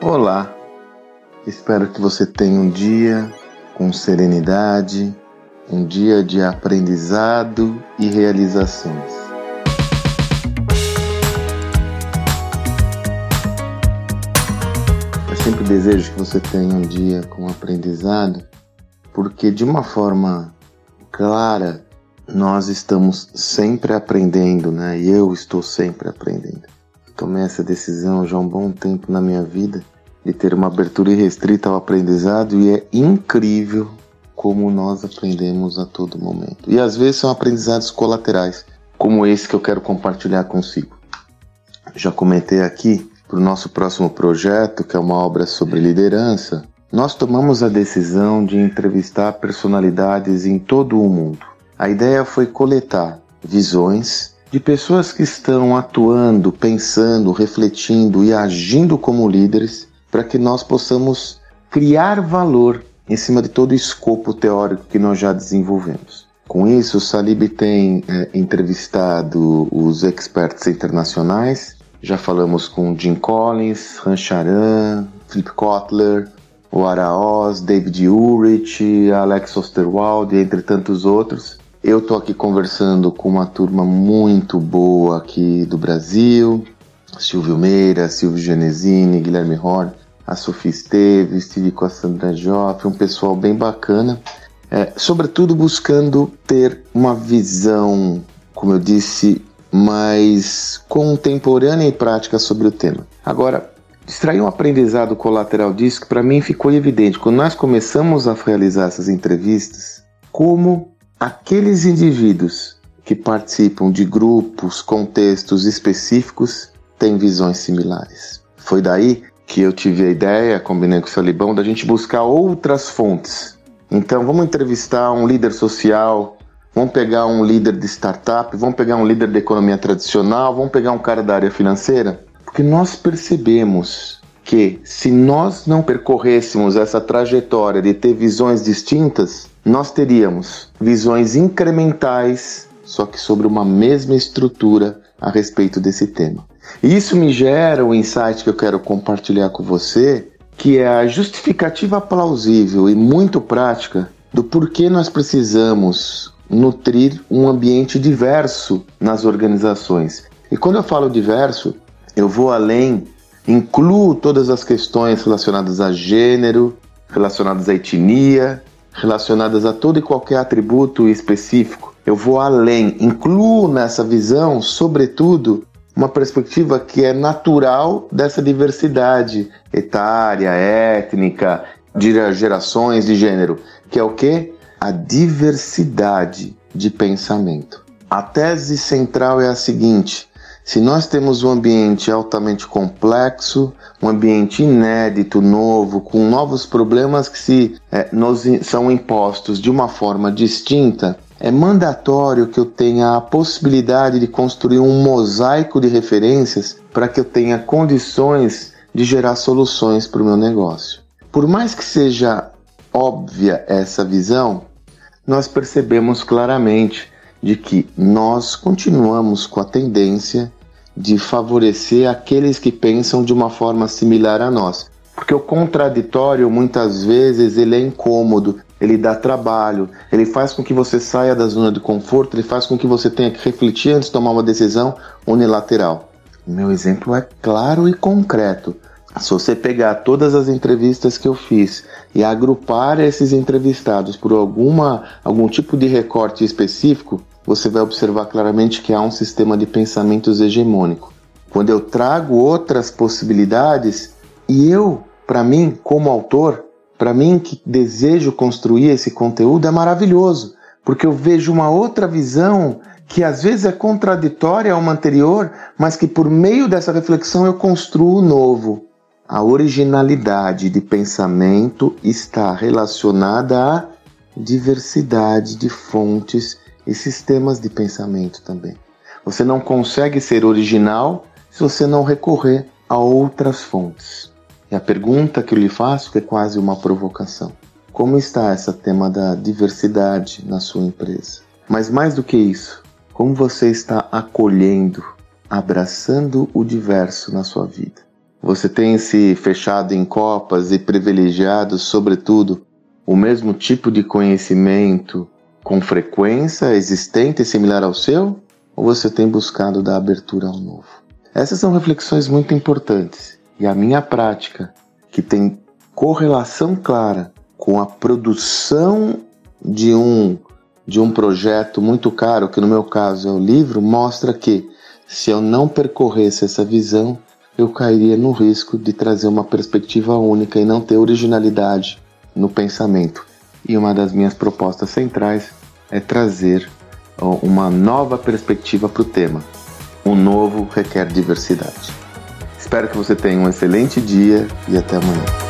Olá, espero que você tenha um dia com serenidade, um dia de aprendizado e realizações. Eu sempre desejo que você tenha um dia com aprendizado, porque de uma forma clara nós estamos sempre aprendendo, né? E eu estou sempre aprendendo. Tomei essa decisão já há um bom tempo na minha vida de ter uma abertura irrestrita ao aprendizado e é incrível como nós aprendemos a todo momento. E às vezes são aprendizados colaterais, como esse que eu quero compartilhar consigo. Já comentei aqui para o nosso próximo projeto, que é uma obra sobre liderança, nós tomamos a decisão de entrevistar personalidades em todo o mundo. A ideia foi coletar visões de pessoas que estão atuando, pensando, refletindo e agindo como líderes para que nós possamos criar valor em cima de todo o escopo teórico que nós já desenvolvemos. Com isso, o Salib tem é, entrevistado os experts internacionais. Já falamos com Jim Collins, Rancharan, Philip Kotler, o Araoz, David Ulrich, Alex Osterwald, entre tantos outros. Eu tô aqui conversando com uma turma muito boa aqui do Brasil. Silvio Meira, Silvio Genesini, Guilherme Horn, a Sofia Esteves, estive com a Sandra Joff, um pessoal bem bacana. É, sobretudo buscando ter uma visão, como eu disse, mais contemporânea e prática sobre o tema. Agora, extrair um aprendizado colateral disso que para mim ficou evidente quando nós começamos a realizar essas entrevistas, como aqueles indivíduos que participam de grupos, contextos específicos têm visões similares. Foi daí que eu tive a ideia, combinei com o Salibão, da gente buscar outras fontes. Então, vamos entrevistar um líder social, vamos pegar um líder de startup, vamos pegar um líder da economia tradicional, vamos pegar um cara da área financeira, porque nós percebemos que se nós não percorrêssemos essa trajetória de ter visões distintas, nós teríamos visões incrementais, só que sobre uma mesma estrutura a respeito desse tema. E isso me gera um insight que eu quero compartilhar com você, que é a justificativa plausível e muito prática do porquê nós precisamos nutrir um ambiente diverso nas organizações. E quando eu falo diverso, eu vou além, incluo todas as questões relacionadas a gênero, relacionadas à etnia, relacionadas a todo e qualquer atributo específico. Eu vou além, incluo nessa visão, sobretudo, uma perspectiva que é natural dessa diversidade etária, étnica, de gerações, de gênero, que é o que? A diversidade de pensamento. A tese central é a seguinte: se nós temos um ambiente altamente complexo, um ambiente inédito, novo, com novos problemas que se é, nos são impostos de uma forma distinta, é mandatório que eu tenha a possibilidade de construir um mosaico de referências para que eu tenha condições de gerar soluções para o meu negócio. Por mais que seja óbvia essa visão, nós percebemos claramente de que nós continuamos com a tendência de favorecer aqueles que pensam de uma forma similar a nós. Porque o contraditório muitas vezes ele é incômodo, ele dá trabalho, ele faz com que você saia da zona de conforto, ele faz com que você tenha que refletir antes de tomar uma decisão unilateral. Meu exemplo é claro e concreto. Se você pegar todas as entrevistas que eu fiz e agrupar esses entrevistados por alguma algum tipo de recorte específico, você vai observar claramente que há um sistema de pensamentos hegemônico. Quando eu trago outras possibilidades e eu, para mim, como autor, para mim que desejo construir esse conteúdo, é maravilhoso, porque eu vejo uma outra visão que às vezes é contraditória a uma anterior, mas que por meio dessa reflexão eu construo o novo. A originalidade de pensamento está relacionada à diversidade de fontes e sistemas de pensamento também. Você não consegue ser original se você não recorrer a outras fontes. E a pergunta que eu lhe faço, que é quase uma provocação: como está esse tema da diversidade na sua empresa? Mas mais do que isso, como você está acolhendo, abraçando o diverso na sua vida? Você tem se fechado em copas e privilegiado, sobretudo, o mesmo tipo de conhecimento com frequência existente e similar ao seu? Ou você tem buscado dar abertura ao novo? Essas são reflexões muito importantes e a minha prática, que tem correlação clara com a produção de um de um projeto muito caro, que no meu caso é o livro, mostra que se eu não percorresse essa visão, eu cairia no risco de trazer uma perspectiva única e não ter originalidade no pensamento. E uma das minhas propostas centrais é trazer uma nova perspectiva para o tema. O novo requer diversidade. Espero que você tenha um excelente dia e até amanhã.